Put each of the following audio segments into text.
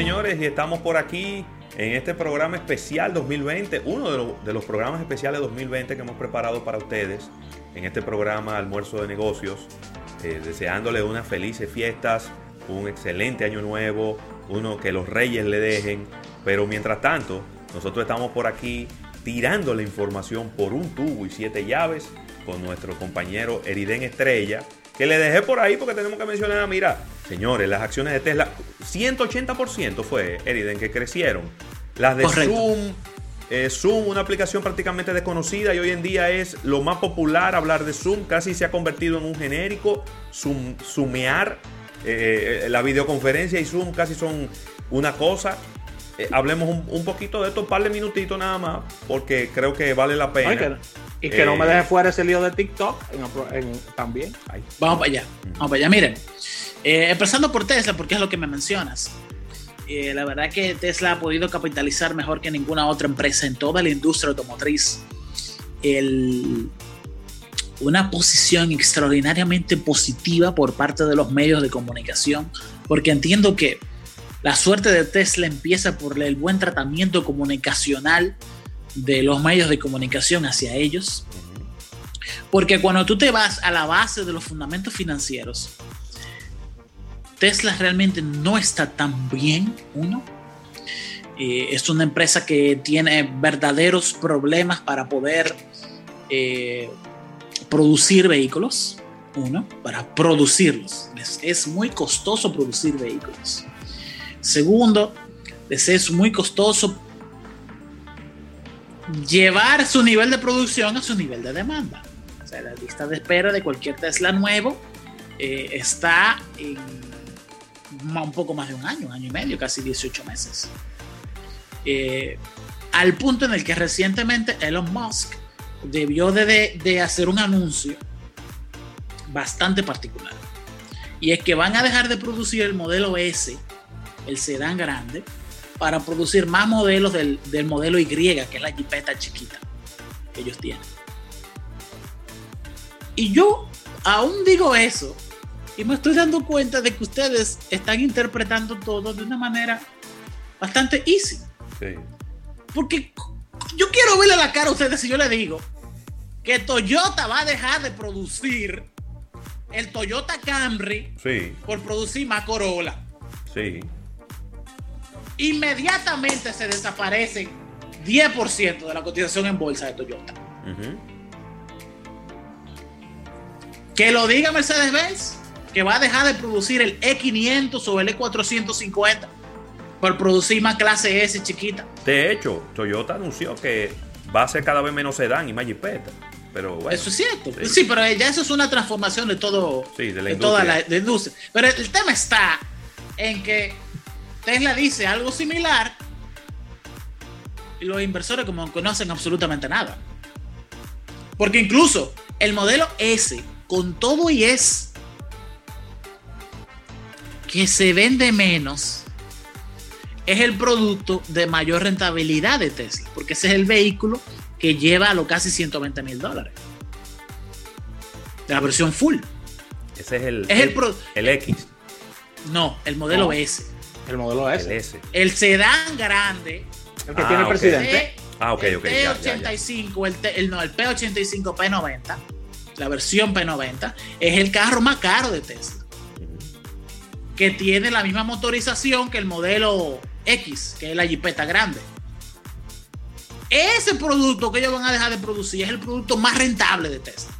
señores, y estamos por aquí en este programa especial 2020, uno de, los programas especiales 2020 que hemos preparado para ustedes en este programa Almuerzo de Negocios, eh, deseándole unas felices fiestas, un excelente año nuevo, uno que los reyes le dejen, pero mientras tanto, nosotros estamos por aquí tirando la información por un tubo y siete llaves con nuestro compañero Eriden Estrella, que le dejé por ahí porque tenemos que mencionar, mira, señores, las acciones de Tesla, 180% fue, Eriden, que crecieron. Las de Zoom, eh, Zoom, una aplicación prácticamente desconocida y hoy en día es lo más popular hablar de Zoom, casi se ha convertido en un genérico, Zoom, Zoomear, eh, la videoconferencia y Zoom casi son una cosa. Eh, hablemos un, poquito de esto, un par de minutitos nada más, porque creo que vale la pena. Y que no me deje fuera ese lío de TikTok también. Vamos para allá. Vamos para allá. Miren, eh, empezando por Tesla, porque es lo que me mencionas. Eh, la verdad que Tesla ha podido capitalizar mejor que ninguna otra empresa en toda la industria automotriz. una posición extraordinariamente positiva por parte de los medios de comunicación, porque entiendo que la suerte de Tesla empieza por el buen tratamiento comunicacional de los medios de comunicación hacia ellos. Porque cuando tú te vas a la base de los fundamentos financieros, Tesla realmente no está tan bien, uno. Eh, es una empresa que tiene verdaderos problemas para poder eh, producir vehículos, uno, para producirlos. es muy costoso producir vehículos. Segundo, es muy costoso llevar su nivel de producción a su nivel de demanda. O sea, la lista de espera de cualquier Tesla nuevo eh, está en un poco más de un año, un año y medio, casi 18 meses. Eh, al punto en el que recientemente Elon Musk debió de, de hacer un anuncio bastante particular. Y es que van a dejar de producir el modelo S, el sedán grande, para producir más modelos del, modelo Y, que es la jipeta chiquita que ellos tienen. Y yo aún digo eso y me estoy dando cuenta de que ustedes están interpretando todo de una manera bastante easy. Porque yo quiero verle la cara a ustedes si yo le digo que Toyota va a dejar de producir el Toyota Camry por producir más Corolla. Sí inmediatamente se desaparece 10% de la cotización en bolsa de Toyota. Que lo diga Mercedes-Benz, que va a dejar de producir el E500 o el E450 por producir más clase S chiquita. De hecho, Toyota anunció que va a ser cada vez menos sedán y más jipeta. Pero bueno, eso es cierto. Sí. pero ya eso es una transformación de todo, de, toda la industria. Pero el tema está en que Tesla dice algo similar y los inversores como conocen absolutamente nada. Porque incluso el modelo S, con todo y es que se vende menos, es el producto de mayor rentabilidad de Tesla, porque ese es el vehículo que lleva a lo casi 120 mil dólares. De la versión full. Ese es el, el, el, X. No, el modelo S. El modelo S. El, sedán grande. El que tiene el ah, presidente. ah, ok, ok. El P85, El, no, el P85 P90, la versión P90, es el carro más caro de Tesla. Que tiene la misma motorización que el modelo X, que es la Jeepeta grande. Ese producto que ellos van a dejar de producir es el producto más rentable de Tesla.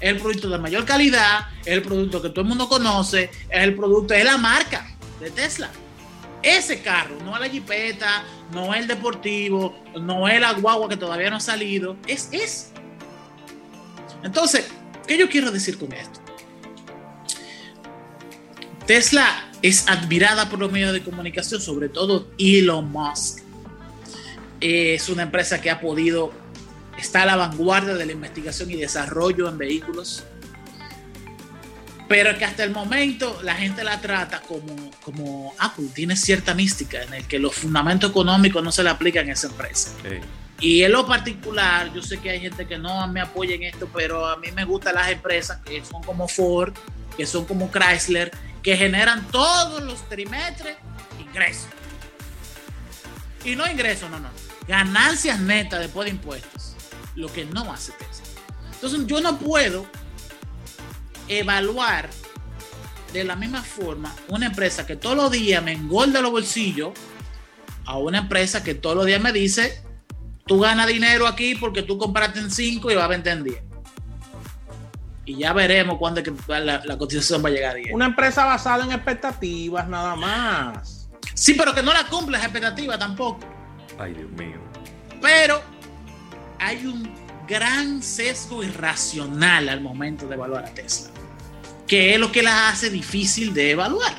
Es el producto de mayor calidad, es el producto que todo el mundo conoce, es el producto, es la marca de Tesla. Ese carro, no es la Jeepeta, no el deportivo, no es la guagua que todavía no ha salido, es ese. Entonces, ¿qué yo quiero decir con esto? Tesla es admirada por los medios de comunicación, sobre todo Elon Musk. Es una empresa que ha podido estar a la vanguardia de la investigación y desarrollo en vehículos pero que hasta el momento la gente la trata como, como Apple, ah, pues, tiene cierta mística en el que los fundamentos económicos no se le aplican a esa empresa. Y en lo particular, yo sé que hay gente que no me apoya en esto, pero a mí me gustan las empresas que son como Ford, que son como Chrysler, que generan todos los trimestres ingresos. Y no ingresos, no, no. Ganancias netas después de impuestos. Lo que no hace Tesla. Entonces yo no puedo evaluar de la misma forma una empresa que todos los días me engorda los bolsillos a una empresa que todos los días me dice, tú ganas dinero aquí porque tú compraste en 5 y vas a vender en 10. Y ya veremos cuándo es que la, la cotización va a llegar a 10. Una empresa basada en expectativas nada más. Sí, pero que no la cumple las expectativas tampoco. Ay, Dios mío. Pero hay un gran sesgo irracional al momento de evaluar a Tesla, que es lo que la hace difícil de evaluar.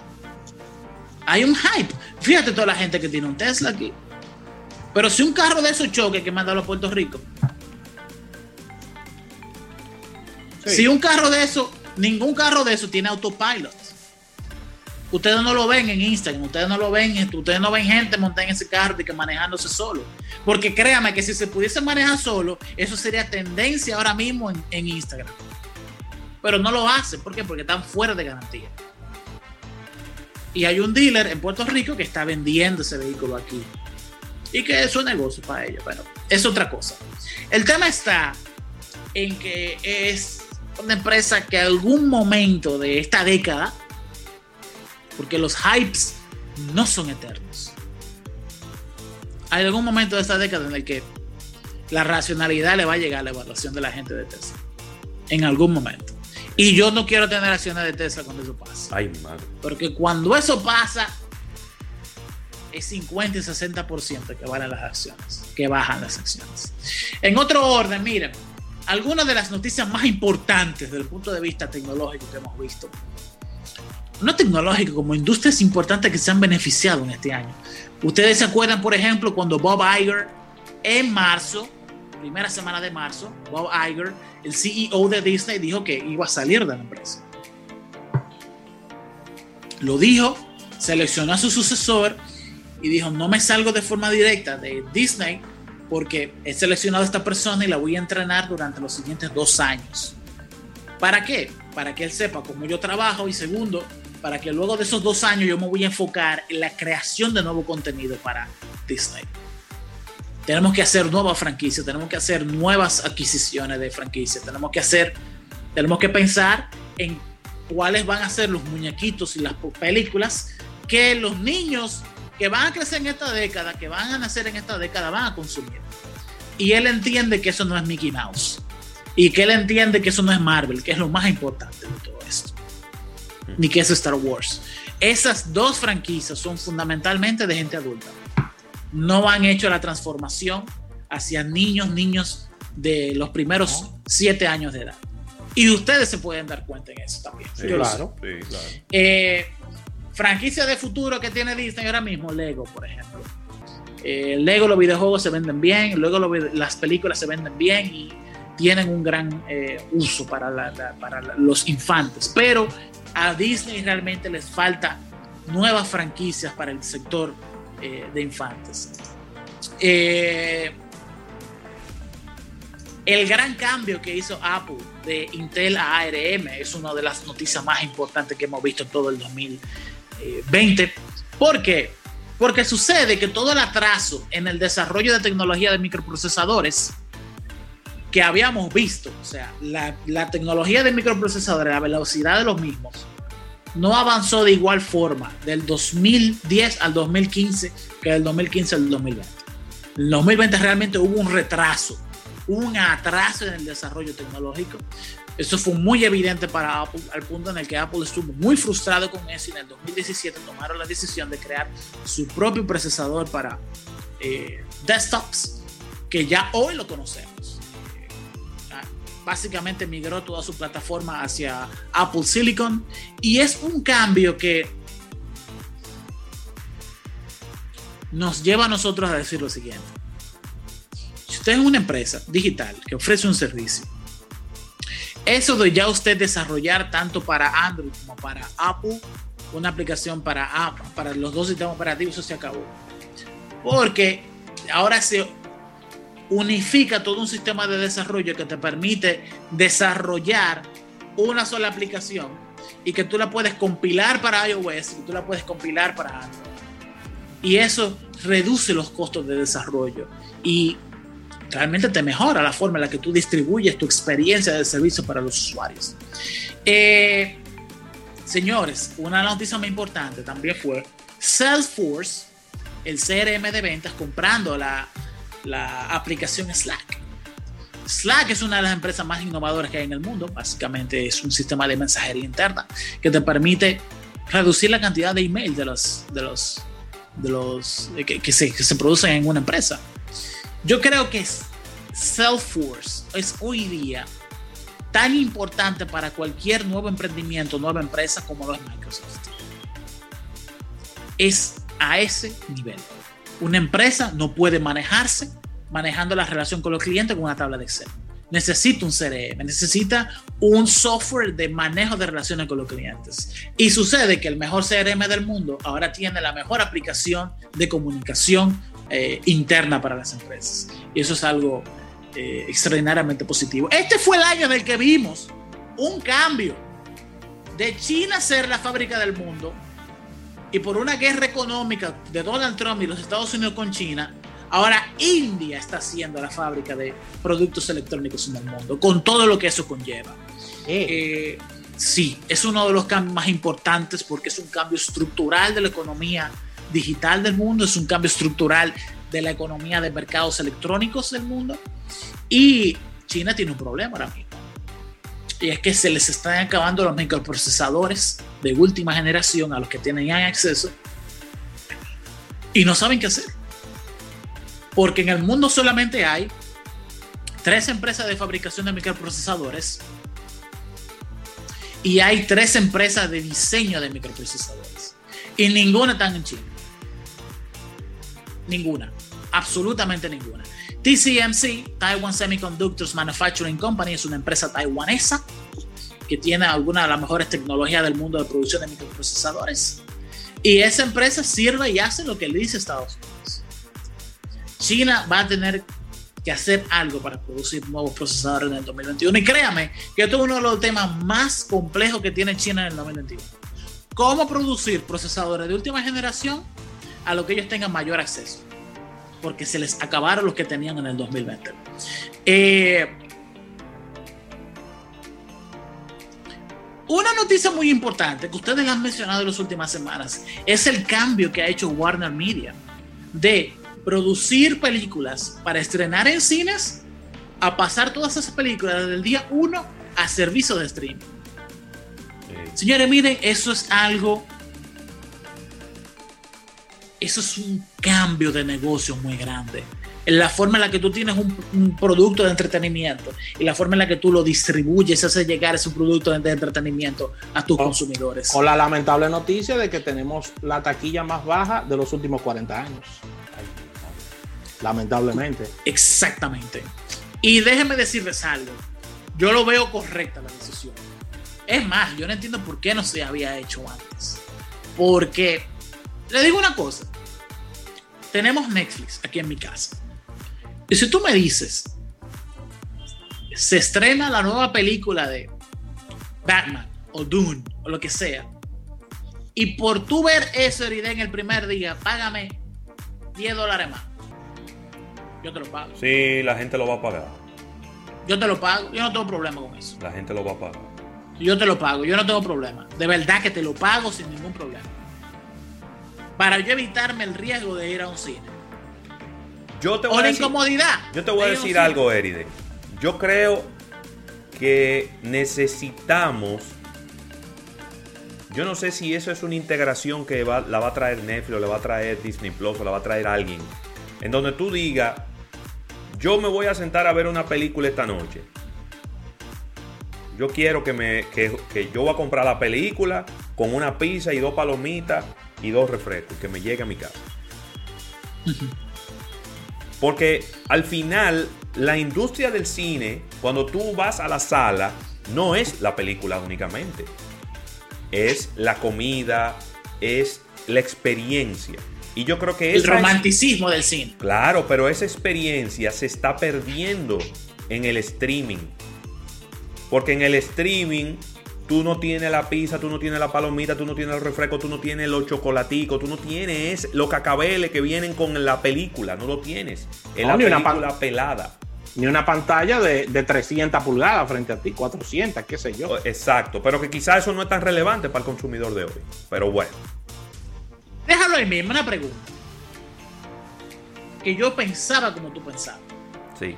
Hay un hype. Fíjate toda la gente que tiene un Tesla aquí. Pero si un carro de esos choques que mandarlo a Puerto Rico, Sí. si un carro de esos, ningún carro de esos tiene autopilot. Ustedes no lo ven en Instagram, ustedes no lo ven, ustedes no ven gente montada en ese carro y que manejándose solo. Porque créame que si se pudiese manejar solo, eso sería tendencia ahora mismo en, en Instagram. Pero no lo hacen, ¿por qué? Porque están fuera de garantía. Y hay un dealer en Puerto Rico que está vendiendo ese vehículo aquí. Y que es un negocio para ellos, pero es otra cosa. El tema está en que es una empresa que algún momento de esta década, porque los hypes no son eternos, hay algún momento de esta década en el que la racionalidad le va a llegar a la evaluación de la gente de Tesla. En algún momento. Y yo no quiero tener acciones de Tesla cuando eso pase. Ay, mi madre. Porque cuando eso pasa, es 50 y 60% que valen las acciones, que bajan las acciones. En otro orden, miren, algunas de las noticias más importantes desde el punto de vista tecnológico que hemos visto. No tecnológico, como industrias importantes que se han beneficiado en este año. Ustedes se acuerdan, por ejemplo, cuando Bob Iger en marzo, primera semana de marzo, Bob Iger, el CEO de Disney, dijo que iba a salir de la empresa. Lo dijo, seleccionó a su sucesor y dijo, no me salgo de forma directa de Disney porque he seleccionado a esta persona y la voy a entrenar durante los siguientes dos años. ¿Para qué? Para que él sepa cómo yo trabajo y segundo, para que luego de esos dos años yo me voy a enfocar en la creación de nuevo contenido para Disney. Tenemos que hacer nuevas franquicias, tenemos que hacer nuevas adquisiciones de franquicias, tenemos que hacer, tenemos que pensar en cuáles van a ser los muñequitos y las películas que los niños que van a crecer en esta década, que van a nacer en esta década, van a consumir. Y él entiende que eso no es Mickey Mouse. Y que él entiende que eso no es Marvel, que es lo más importante de todo esto. Ni que es Star Wars. Esas dos franquicias son fundamentalmente de gente adulta. No han hecho la transformación hacia niños, niños de los primeros siete años de edad. Y ustedes se pueden dar cuenta en eso también. Sí, Yo claro. Sí, claro. Eh, franquicia de futuro que tiene Disney ahora mismo, Lego, por ejemplo. Eh, Lego, los videojuegos se venden bien, luego los las películas se venden bien y tienen un gran eh, uso para, la- la- para la- los infantes. Pero a Disney realmente les falta nuevas franquicias para el sector eh, de infantes. Eh, el gran cambio que hizo Apple de Intel a ARM es una de las noticias más importantes que hemos visto en todo el 2020. ¿Por qué? Porque sucede que todo el atraso en el desarrollo de tecnología de microprocesadores que habíamos visto, o sea, la, la tecnología de microprocesadores, la velocidad de los mismos, no avanzó de igual forma del 2010 al 2015 que del 2015 al 2020. En el 2020 realmente hubo un retraso, un atraso en el desarrollo tecnológico. Eso fue muy evidente para Apple, al punto en el que Apple estuvo muy frustrado con eso y en el 2017 tomaron la decisión de crear su propio procesador para eh, desktops, que ya hoy lo conocemos. Ah, básicamente migró toda su plataforma hacia Apple Silicon y es un cambio que nos lleva a nosotros a decir lo siguiente. Si usted es una empresa digital que ofrece un servicio, eso de ya usted desarrollar tanto para Android como para Apple una aplicación para Apple, para los dos sistemas operativos, eso se acabó. Porque ahora se unifica todo un sistema de desarrollo que te permite desarrollar una sola aplicación y que tú la puedes compilar para iOS y tú la puedes compilar para Android. Y eso reduce los costos de desarrollo y realmente te mejora la forma en la que tú distribuyes tu experiencia de servicio para los usuarios. Eh, señores, una noticia muy importante también fue Salesforce, el CRM de ventas, comprando la, la aplicación Slack. Slack es una de las empresas más innovadoras que hay en el mundo. Básicamente es un sistema de mensajería interna que te permite reducir la cantidad de email de los, de los, de los que, se, que se producen en una empresa. Yo creo que Salesforce es hoy día tan importante para cualquier nuevo emprendimiento, nueva empresa como lo es Microsoft. Es a ese nivel. Una empresa no puede manejarse manejando la relación con los clientes con una tabla de Excel. Necesita un CRM, necesita un software de manejo de relaciones con los clientes. Y sucede que el mejor CRM del mundo ahora tiene la mejor aplicación de comunicación eh, interna para las empresas. Y eso es algo eh, extraordinariamente positivo. Este fue el año en el que vimos un cambio de China ser la fábrica del mundo y por una guerra económica de Donald Trump y los Estados Unidos con China, Ahora India está siendo la fábrica de productos electrónicos en el mundo, con todo lo que eso conlleva. Eh, sí, es uno de los cambios más importantes porque es un cambio estructural de la economía digital del mundo, es un cambio estructural de la economía de mercados electrónicos del mundo. Y China tiene un problema ahora mismo. Y es que se les están acabando los microprocesadores de última generación a los que tienen acceso y no saben qué hacer porque en el mundo solamente hay tres empresas de fabricación de microprocesadores y hay tres empresas de diseño de microprocesadores. Y ninguna está en China. Ninguna. Absolutamente ninguna. TCMC, Taiwan Semiconductors Manufacturing Company, es una empresa taiwanesa que tiene algunas de las mejores tecnologías del mundo de producción de microprocesadores. Y esa empresa sirve y hace lo que le dice Estados Unidos. China va a tener que hacer algo para producir nuevos procesadores en el 2021. Y créame que esto es uno de los temas más complejos que tiene China en el 2021. ¿Cómo producir procesadores de última generación a lo que ellos tengan mayor acceso? Porque se les acabaron los que tenían en el 2020. Eh, una noticia muy importante que ustedes han mencionado en las últimas semanas es el cambio que ha hecho Warner Media de producir películas para estrenar en cines a pasar todas esas películas desde el día 1 a servicio de streaming. Señores, miren, eso es algo. Eso es un cambio de negocio muy grande. En la forma en la que tú tienes un, producto de entretenimiento y la forma en la que tú lo distribuyes, hace llegar ese producto de entretenimiento a tus consumidores. Con la lamentable noticia de que tenemos la taquilla más baja de los últimos 40 años lamentablemente. Exactamente. Y déjenme decirles algo. Yo lo veo correcta la decisión. Es más, yo no entiendo por qué no se había hecho antes. Porque, le digo una cosa. Tenemos Netflix aquí en mi casa. Y si tú me dices, se estrena la nueva película de Batman o Dune o lo que sea. Y por tú ver eso en el primer día, págame 10 dólares más yo te lo pago. Sí, la gente lo va a pagar. Yo te lo pago, yo no tengo problema con eso. La gente lo va a pagar. Yo te lo pago, yo no tengo problema. De verdad que te lo pago sin ningún problema. Para yo evitarme el riesgo de ir a un cine. Yo te voy o a la decir, incomodidad. Yo te voy a decir algo, Eride. Yo creo que necesitamos. Yo no sé si eso es una integración que la va a traer Netflix o le va a traer Disney Plus o la va a traer alguien. En donde tú digas, yo me voy a sentar a ver una película esta noche. Yo quiero que me que, yo voy a comprar la película con una pizza y dos palomitas y dos refrescos que me llegue a mi casa. Porque al final la industria del cine, cuando tú vas a la sala, no es la película únicamente. Es la comida, es la experiencia. Y yo creo que el romanticismo del cine. Claro, pero esa experiencia se está perdiendo en el streaming. Porque en el streaming Tú no tienes la pizza, tú no tienes la palomita, tú no tienes el refresco, tú no tienes los chocolaticos, tú no tienes los cacabeles que vienen con la película, no lo tienes. Es No, la ni una película pelada. Ni una pantalla de, de 300 pulgadas frente a ti, 400, qué sé yo. Exacto, pero que quizás eso no es tan relevante para el consumidor de hoy. Pero bueno, Déjalo ahí mismo, una pregunta. Que yo pensaba como tú pensabas. sí.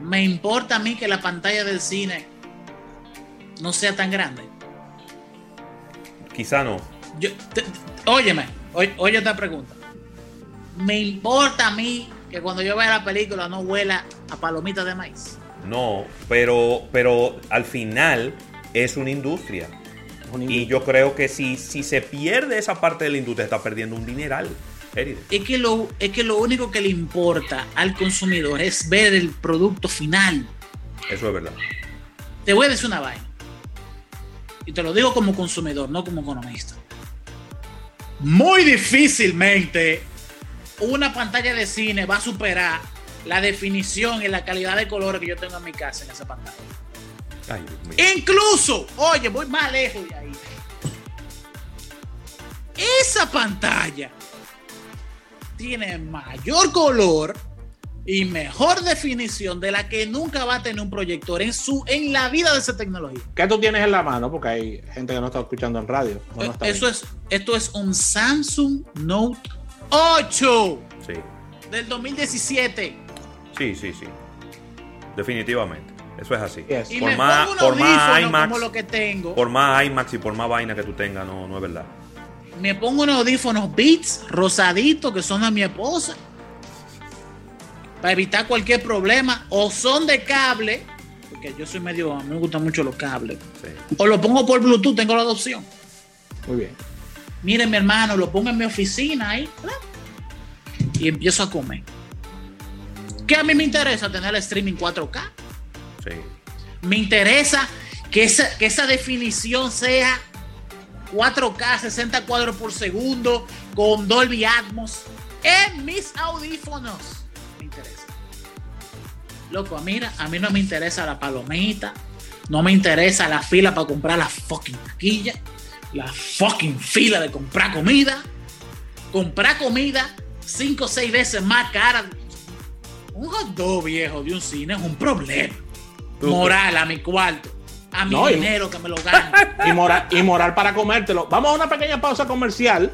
Me importa a mí que la pantalla del cine no sea tan grande. Quizá no. Yo, te- te- óyeme, oye, oye esta pregunta. Me importa a mí que cuando yo vea la película no huela a palomitas de maíz. No, pero, pero al final es una industria. Y yo creo que si, si se pierde esa parte de la industria, está perdiendo un dineral. Es que, lo, es que lo único que le importa al consumidor es ver el producto final. Eso es verdad. Te voy a decir una vaina. Y te lo digo como consumidor, no como economista. Muy difícilmente una pantalla de cine va a superar la definición y la calidad de colores que yo tengo en mi casa en esa pantalla. Ay. Incluso, oye, voy más lejos de ahí. Esa pantalla tiene mayor color y mejor definición de la que nunca va a tener un proyector en su en la vida de esa tecnología. ¿Qué tú tienes en la mano? Porque hay gente que no está escuchando en radio. no nos está Eso es, esto es un Samsung Note 8 Sí, del 2017. sí, sí, sí. Definitivamente. Eso es así. Yes. Y Por me más, pongo por más IMAX, como lo que tengo. por más IMAX y por más vaina que tú tengas, no, no es verdad. me pongo unos audífonos Beats rosaditos que son de mi esposa para evitar cualquier problema o son de cable porque yo soy medio a mí me gustan mucho los cables Sí. o lo pongo por Bluetooth tengo la opción Muy bien. miren mi hermano lo pongo en mi oficina ahí y empiezo a comer que a mí me interesa tener el streaming 4K Sí. me interesa que esa, que esa definición sea 4K, 60 cuadros por segundo, con Dolby Atmos, en mis audífonos. Interesa. Loco, mira, a mí no me interesa la palomita, no me interesa la fila para comprar la fucking taquilla, la fucking fila de comprar comida, comprar comida cinco o seis veces más cara. Un hot dog viejo de un cine es un problema Tú- moral a mi cuarto, a mi No, y- dinero que me lo gano. Y moral, y moral para comértelo. Vamos a una pequeña pausa comercial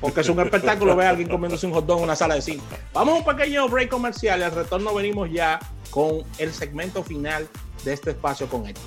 porque es un espectáculo ver a alguien comiéndose un hot dog en una sala de cine. Vamos a un pequeño break comercial. y Al retorno venimos ya con el segmento final de este espacio con Héctor.